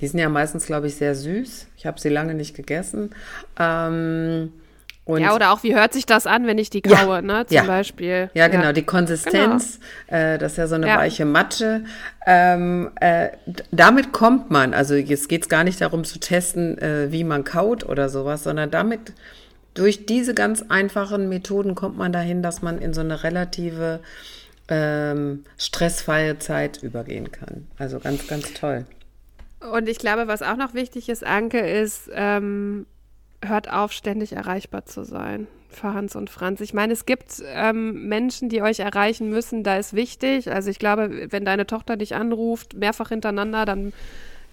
Die sind ja meistens, glaube ich, sehr süß. Ich habe sie lange nicht gegessen. Ähm,
ja, oder auch, wie hört sich das an, wenn ich die kaue, ja, ne, zum
ja.
Beispiel.
Ja, genau, die Konsistenz, genau. Äh, das ist ja so eine ja. weiche Matsche. Ähm, äh, damit kommt man, also jetzt geht es gar nicht darum zu testen, äh, wie man kaut oder sowas, sondern damit, durch diese ganz einfachen Methoden kommt man dahin, dass man in so eine relative ähm, stressfreie Zeit übergehen kann. Also ganz, ganz toll.
Und ich glaube, was auch noch wichtig ist, Anke, ist, ähm, hört auf, ständig erreichbar zu sein für Hans und Franz. Ich meine, es gibt ähm, Menschen, die euch erreichen müssen, da ist wichtig. Also ich glaube, wenn deine Tochter dich anruft, mehrfach hintereinander, dann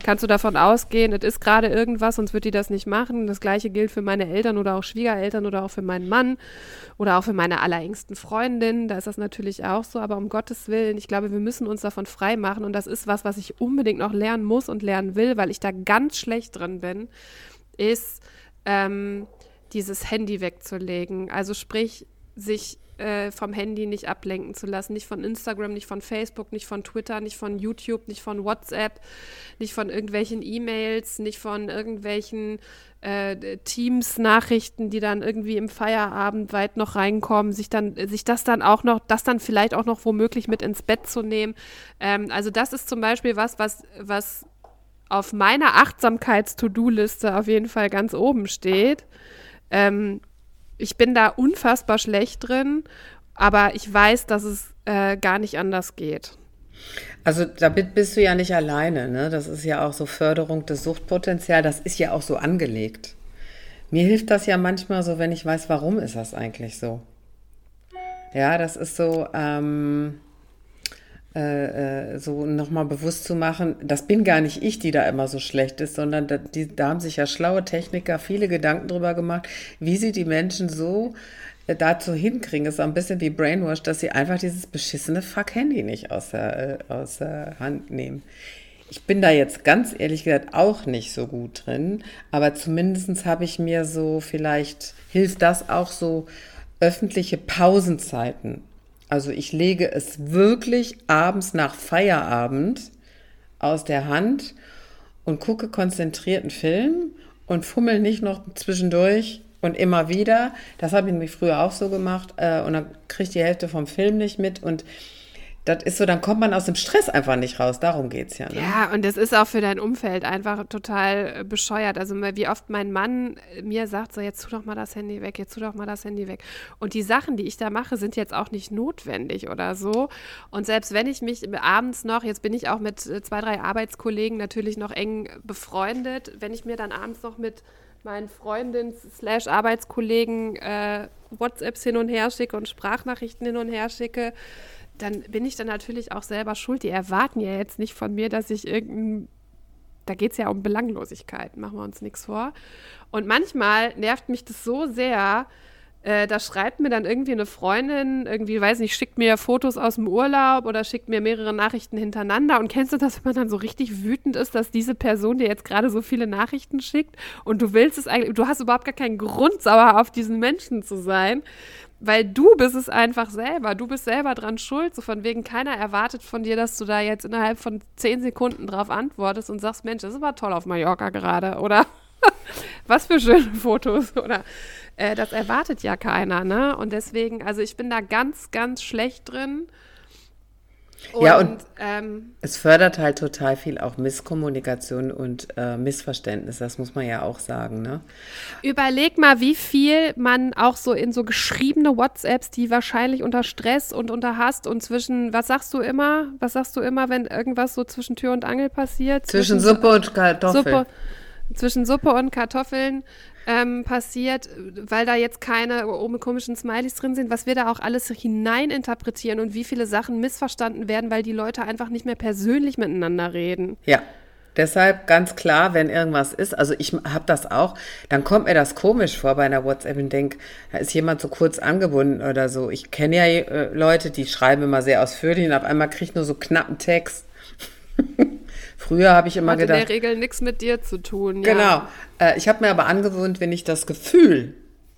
kannst du davon ausgehen, es ist gerade irgendwas, sonst wird die das nicht machen. Das gleiche gilt für meine Eltern oder auch Schwiegereltern oder auch für meinen Mann oder auch für meine allerengsten Freundinnen. Da ist das natürlich auch so, aber um Gottes Willen, ich glaube, wir müssen uns davon frei machen und das ist was, was ich unbedingt noch lernen muss und lernen will, weil ich da ganz schlecht drin bin, ist ähm, dieses Handy wegzulegen. Also sprich, sich äh, vom Handy nicht ablenken zu lassen. Nicht von Instagram, nicht von Facebook, nicht von Twitter, nicht von YouTube, nicht von WhatsApp, nicht von irgendwelchen E-Mails, nicht von irgendwelchen äh, Teams-Nachrichten, die dann irgendwie im Feierabend weit noch reinkommen, sich dann, sich das dann auch noch, das dann vielleicht auch noch womöglich mit ins Bett zu nehmen. Ähm, also das ist zum Beispiel was, was, was auf meiner Achtsamkeits-To-Do-Liste auf jeden Fall ganz oben steht. Ähm, ich bin da unfassbar schlecht drin, aber ich weiß, dass es äh, gar nicht anders geht.
Also damit bist du ja nicht alleine, ne? Das ist ja auch so Förderung des Suchtpotenzials, das ist ja auch so angelegt. Mir hilft das ja manchmal so, wenn ich weiß, warum ist das eigentlich so. Ja, das ist so, ähm, äh, äh, so nochmal bewusst zu machen, das bin gar nicht ich, die da immer so schlecht ist, sondern da, die, da haben sich ja schlaue Techniker viele Gedanken drüber gemacht, wie sie die Menschen so äh, dazu hinkriegen. Ist auch ein bisschen wie Brainwash, dass sie einfach dieses beschissene Fuck-Handy nicht aus der, äh, aus der Hand nehmen. Ich bin da jetzt ganz ehrlich gesagt auch nicht so gut drin, aber zumindest habe ich mir so, vielleicht hilft das auch so, öffentliche Pausenzeiten also ich lege es wirklich abends nach Feierabend aus der Hand und gucke konzentrierten Film und fummel nicht noch zwischendurch und immer wieder. Das habe ich nämlich früher auch so gemacht äh, und dann kriege ich die Hälfte vom Film nicht mit und das ist so, dann kommt man aus dem Stress einfach nicht raus. Darum geht es ja. Ne?
Ja, und das ist auch für dein Umfeld einfach total äh, bescheuert. Also, wie oft mein Mann äh, mir sagt: So, jetzt tu doch mal das Handy weg, jetzt tu doch mal das Handy weg. Und die Sachen, die ich da mache, sind jetzt auch nicht notwendig oder so. Und selbst wenn ich mich abends noch, jetzt bin ich auch mit äh, zwei, drei Arbeitskollegen natürlich noch eng befreundet, wenn ich mir dann abends noch mit meinen Freundinnen slash Arbeitskollegen äh, WhatsApps hin und her schicke und Sprachnachrichten hin und her schicke, dann bin ich dann natürlich auch selber schuld. Die erwarten ja jetzt nicht von mir, dass ich irgendein da geht es ja um Belanglosigkeit, machen wir uns nichts vor. Und manchmal nervt mich das so sehr, äh, da schreibt mir dann irgendwie eine Freundin, irgendwie, weiß nicht, schickt mir Fotos aus dem Urlaub oder schickt mir mehrere Nachrichten hintereinander. Und kennst du das, wenn man dann so richtig wütend ist, dass diese Person dir jetzt gerade so viele Nachrichten schickt und du willst es eigentlich, du hast überhaupt gar keinen Grund, sauer auf diesen Menschen zu sein weil du bist es einfach selber. Du bist selber dran schuld. So von wegen keiner erwartet von dir, dass du da jetzt innerhalb von zehn Sekunden drauf antwortest und sagst, Mensch, das ist aber toll auf Mallorca gerade. Oder was für schöne Fotos. Oder äh, das erwartet ja keiner, ne? Und deswegen, also ich bin da ganz, ganz schlecht drin.
Und, ja, und ähm, es fördert halt total viel auch Misskommunikation und äh, Missverständnis, das muss man ja auch sagen. Ne?
Überleg mal, wie viel man auch so in so geschriebene WhatsApps, die wahrscheinlich unter Stress und unter Hast und zwischen, was sagst du immer? Was sagst du immer, wenn irgendwas so zwischen Tür und Angel passiert?
Zwischen, zwischen Suppe und Kartoffeln. Suppe,
zwischen Suppe und Kartoffeln ähm, passiert, weil da jetzt keine komischen Smileys drin sind, was wir da auch alles hineininterpretieren und wie viele Sachen missverstanden werden, weil die Leute einfach nicht mehr persönlich miteinander reden.
Ja. Deshalb ganz klar, wenn irgendwas ist, also ich habe das auch, dann kommt mir das komisch vor bei einer WhatsApp und denke, da ist jemand so kurz angebunden oder so. Ich kenne ja äh, Leute, die schreiben immer sehr ausführlich und auf einmal kriege ich nur so knappen Text. Früher habe ich immer
Hat
gedacht.
in der Regel nichts mit dir zu tun.
Genau.
Ja.
Äh, ich habe mir aber angewöhnt, wenn ich das Gefühl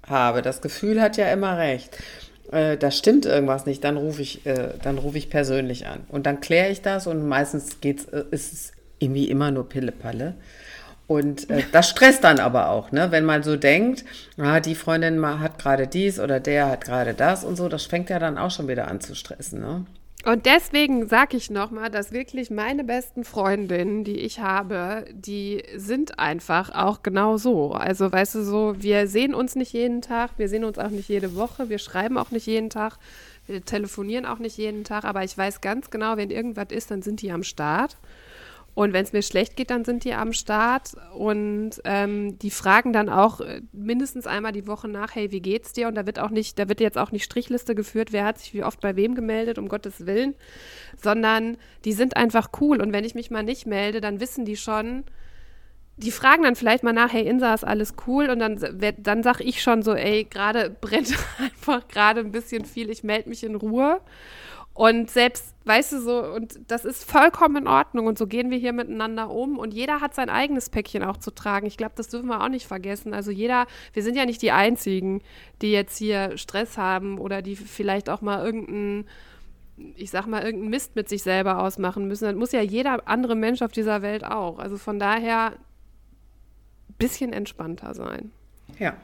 habe, das Gefühl hat ja immer recht, äh, da stimmt irgendwas nicht, dann rufe ich, äh, dann rufe ich persönlich an. Und dann kläre ich das und meistens geht's, äh, ist es irgendwie immer nur Pillepalle. Und äh, das stresst dann aber auch, ne? wenn man so denkt, ah, die Freundin hat gerade dies oder der hat gerade das und so, das fängt ja dann auch schon wieder an zu stressen. Ne?
Und deswegen sage ich nochmal, dass wirklich meine besten Freundinnen, die ich habe, die sind einfach auch genau so. Also weißt du so, wir sehen uns nicht jeden Tag, wir sehen uns auch nicht jede Woche, wir schreiben auch nicht jeden Tag, wir telefonieren auch nicht jeden Tag, aber ich weiß ganz genau, wenn irgendwas ist, dann sind die am Start. Und wenn es mir schlecht geht, dann sind die am Start und ähm, die fragen dann auch äh, mindestens einmal die Woche nach, hey, wie geht's dir? Und da wird auch nicht, da wird jetzt auch nicht Strichliste geführt, wer hat sich wie oft bei wem gemeldet, um Gottes Willen, sondern die sind einfach cool. Und wenn ich mich mal nicht melde, dann wissen die schon, die fragen dann vielleicht mal nach, hey Insa, ist alles cool? Und dann, dann sag ich schon so, ey, gerade brennt einfach gerade ein bisschen viel, ich melde mich in Ruhe. Und selbst, weißt du, so, und das ist vollkommen in Ordnung. Und so gehen wir hier miteinander um. Und jeder hat sein eigenes Päckchen auch zu tragen. Ich glaube, das dürfen wir auch nicht vergessen. Also jeder, wir sind ja nicht die Einzigen, die jetzt hier Stress haben oder die vielleicht auch mal irgendeinen, ich sag mal, irgendeinen Mist mit sich selber ausmachen müssen. Das muss ja jeder andere Mensch auf dieser Welt auch. Also von daher ein bisschen entspannter sein.
Ja.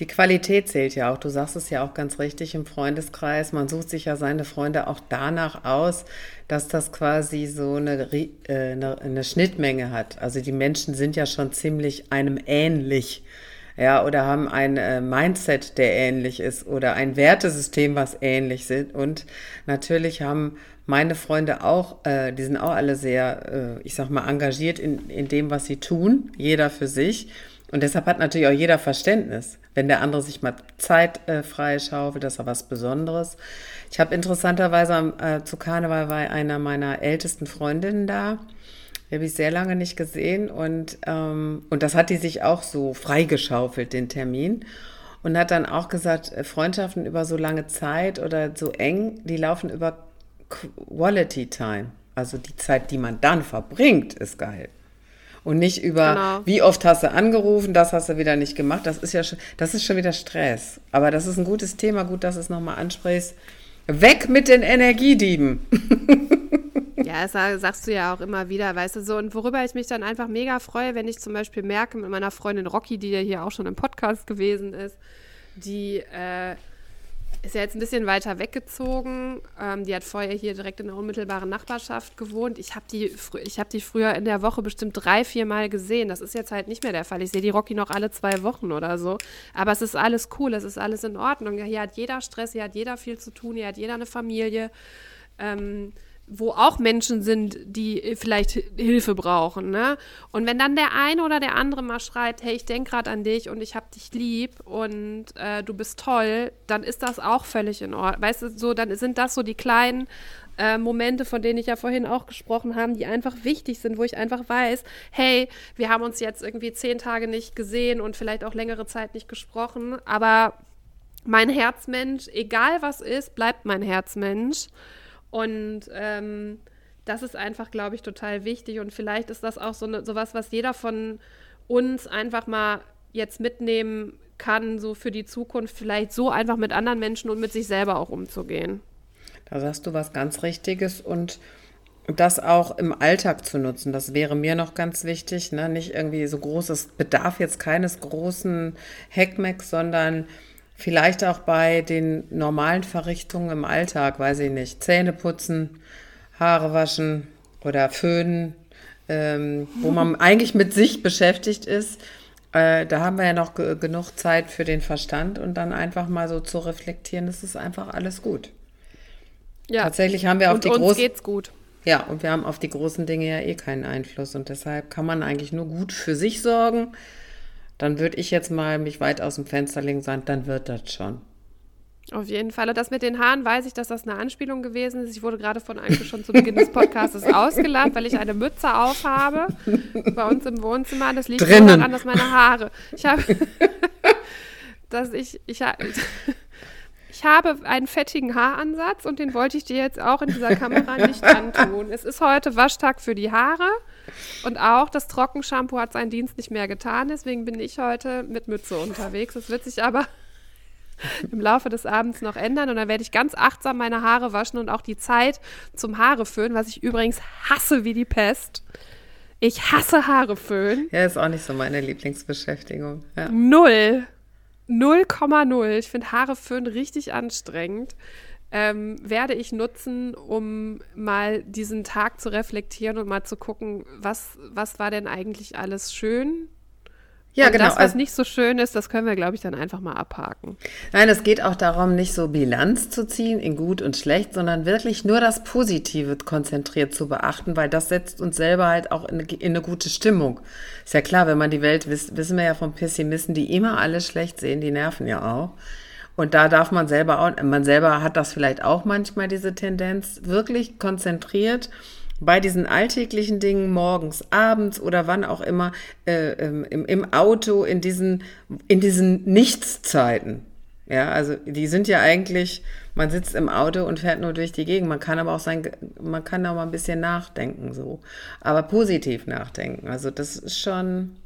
Die Qualität zählt ja auch. Du sagst es ja auch ganz richtig im Freundeskreis. Man sucht sich ja seine Freunde auch danach aus, dass das quasi so eine, äh, eine, eine Schnittmenge hat. Also die Menschen sind ja schon ziemlich einem ähnlich. Ja, oder haben ein äh, Mindset, der ähnlich ist, oder ein Wertesystem, was ähnlich sind. Und natürlich haben meine Freunde auch, äh, die sind auch alle sehr, äh, ich sag mal, engagiert in, in dem, was sie tun, jeder für sich. Und deshalb hat natürlich auch jeder Verständnis, wenn der andere sich mal Zeit äh, freischaufelt, das ist ja was Besonderes. Ich habe interessanterweise äh, zu Karneval war einer meiner ältesten Freundinnen da. Die habe ich sehr lange nicht gesehen und, ähm, und das hat die sich auch so freigeschaufelt, den Termin. Und hat dann auch gesagt, äh, Freundschaften über so lange Zeit oder so eng, die laufen über Quality Time. Also die Zeit, die man dann verbringt, ist geil und nicht über, genau. wie oft hast du angerufen, das hast du wieder nicht gemacht. Das ist ja schon, das ist schon wieder Stress. Aber das ist ein gutes Thema, gut, dass du es nochmal ansprichst. Weg mit den Energiedieben.
Ja, das sagst du ja auch immer wieder, weißt du so. Und worüber ich mich dann einfach mega freue, wenn ich zum Beispiel merke mit meiner Freundin Rocky, die ja hier auch schon im Podcast gewesen ist, die äh, ist ja jetzt ein bisschen weiter weggezogen. Ähm, die hat vorher hier direkt in der unmittelbaren Nachbarschaft gewohnt. Ich habe die, hab die früher in der Woche bestimmt drei, vier Mal gesehen. Das ist jetzt halt nicht mehr der Fall. Ich sehe die Rocky noch alle zwei Wochen oder so. Aber es ist alles cool, es ist alles in Ordnung. Hier hat jeder Stress, hier hat jeder viel zu tun, hier hat jeder eine Familie. Ähm, wo auch Menschen sind, die vielleicht Hilfe brauchen. Ne? Und wenn dann der eine oder der andere mal schreibt, hey, ich denke gerade an dich und ich habe dich lieb und äh, du bist toll, dann ist das auch völlig in Ordnung. Weißt du, so, dann sind das so die kleinen äh, Momente, von denen ich ja vorhin auch gesprochen habe, die einfach wichtig sind, wo ich einfach weiß, hey, wir haben uns jetzt irgendwie zehn Tage nicht gesehen und vielleicht auch längere Zeit nicht gesprochen, aber mein Herzmensch, egal was ist, bleibt mein Herzmensch. Und ähm, das ist einfach, glaube ich, total wichtig. Und vielleicht ist das auch so ne, sowas, was jeder von uns einfach mal jetzt mitnehmen kann, so für die Zukunft, vielleicht so einfach mit anderen Menschen und mit sich selber auch umzugehen.
Da sagst du was ganz Richtiges und das auch im Alltag zu nutzen, das wäre mir noch ganz wichtig. Ne? Nicht irgendwie so großes, bedarf jetzt keines großen Hackmacks, sondern Vielleicht auch bei den normalen Verrichtungen im Alltag, weiß ich nicht, Zähne putzen, Haare waschen oder föhnen, ähm, wo man eigentlich mit sich beschäftigt ist. Äh, da haben wir ja noch genug Zeit für den Verstand und dann einfach mal so zu reflektieren, das ist einfach alles gut. Ja. Tatsächlich haben wir auf
und
die
großen. geht's gut.
Ja, und wir haben auf die großen Dinge ja eh keinen Einfluss und deshalb kann man eigentlich nur gut für sich sorgen dann würde ich jetzt mal mich weit aus dem Fenster legen und sagen, dann wird das schon.
Auf jeden Fall. Und das mit den Haaren weiß ich, dass das eine Anspielung gewesen ist. Ich wurde gerade von Anke schon zu Beginn des Podcasts ausgelacht, weil ich eine Mütze aufhabe bei uns im Wohnzimmer. Das liegt
Drinnen.
daran, dass meine Haare. Ich habe, dass ich, ich, ich habe einen fettigen Haaransatz und den wollte ich dir jetzt auch in dieser Kamera nicht antun. Es ist heute Waschtag für die Haare. Und auch das Trockenshampoo hat seinen Dienst nicht mehr getan, deswegen bin ich heute mit Mütze unterwegs. Das wird sich aber im Laufe des Abends noch ändern und dann werde ich ganz achtsam meine Haare waschen und auch die Zeit zum Haare föhnen, was ich übrigens hasse wie die Pest. Ich hasse Haare föhnen.
Ja, ist auch nicht so meine Lieblingsbeschäftigung. Ja.
Null. 0,0. Ich finde Haare föhnen richtig anstrengend. Ähm, werde ich nutzen, um mal diesen Tag zu reflektieren und mal zu gucken, was, was war denn eigentlich alles schön
Ja,
und
genau.
Das, was
Also,
nicht so schön ist, das können wir, glaube ich, dann einfach mal abhaken.
nein, es geht auch darum, nicht so Bilanz zu ziehen in gut und schlecht, sondern wirklich nur das Positive konzentriert zu beachten, weil das setzt uns selber halt auch in eine, in eine gute Stimmung. Ist ja klar, wenn man die Welt, wiss, wissen wir ja von Pessimisten, die immer alles schlecht sehen, die nerven ja auch. Und da darf man selber auch, man selber hat das vielleicht auch manchmal diese Tendenz, wirklich konzentriert bei diesen alltäglichen Dingen morgens, abends oder wann auch immer äh, ähm, im, im Auto in diesen in diesen Nichtszeiten. Ja, also die sind ja eigentlich, man sitzt im Auto und fährt nur durch die Gegend. Man kann aber auch sein, man kann auch mal ein bisschen nachdenken so, aber positiv nachdenken. Also das ist schon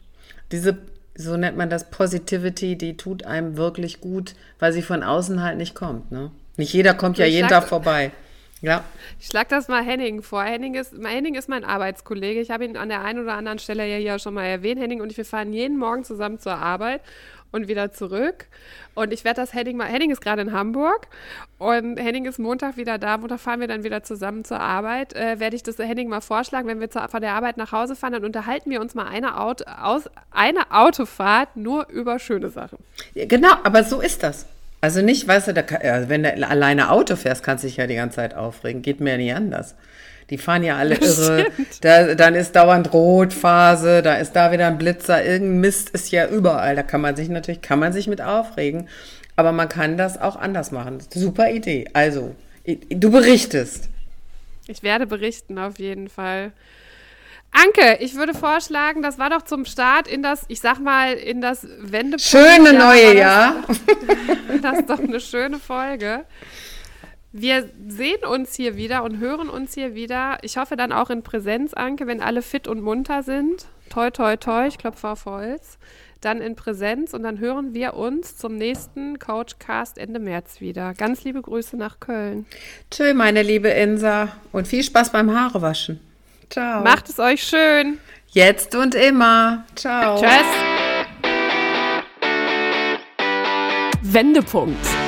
diese so nennt man das Positivity, die tut einem wirklich gut, weil sie von außen halt nicht kommt. Ne? Nicht jeder kommt ja
Ich
jeden Tag vorbei. Ja,
Ich schlage das mal Henning vor. Henning ist, Henning ist mein Arbeitskollege. Ich habe ihn an der einen oder anderen Stelle ja hier schon mal erwähnt. Henning und ich, wir fahren jeden Morgen zusammen zur Arbeit und wieder zurück. Und ich werde das Henning mal. Henning ist gerade in Hamburg und Henning ist Montag wieder da. Montag fahren wir dann wieder zusammen zur Arbeit. Äh, werde ich das Henning mal vorschlagen, wenn wir zur, von der Arbeit nach Hause fahren, dann unterhalten wir uns mal eine, Auto, aus, eine Autofahrt nur über schöne Sachen.
Genau, aber so ist das. Also nicht, weißt du, da wenn du alleine Auto fährst, kannst du dich ja die ganze Zeit aufregen. Geht mir ja nicht anders. Die fahren ja alle irre. Da, dann ist dauernd Rotphase, da ist da wieder ein Blitzer. Irgendein Mist ist ja überall. Da kann man sich natürlich, kann man sich mit aufregen. Aber man kann das auch anders machen. Super Idee. Also, du berichtest.
Ich werde berichten auf jeden Fall. Anke, ich würde vorschlagen, das war doch zum Start in das, ich sag mal, in das Wendepunkt.
Schöne neue Jahr.
Das, das ist doch eine schöne Folge. Wir sehen uns hier wieder und hören uns hier wieder. Ich hoffe dann auch in Präsenz, Anke, wenn alle fit und munter sind. Toi, toi, toi, ich klopfe auf Holz. Dann in Präsenz und dann hören wir uns zum nächsten Coachcast Ende März wieder. Ganz liebe Grüße nach Köln.
Tschö, meine liebe Insa. Und viel Spaß beim Haarewaschen. Ciao.
Macht es euch schön.
Jetzt und immer. Ciao.
Tschüss.
Wendepunkt.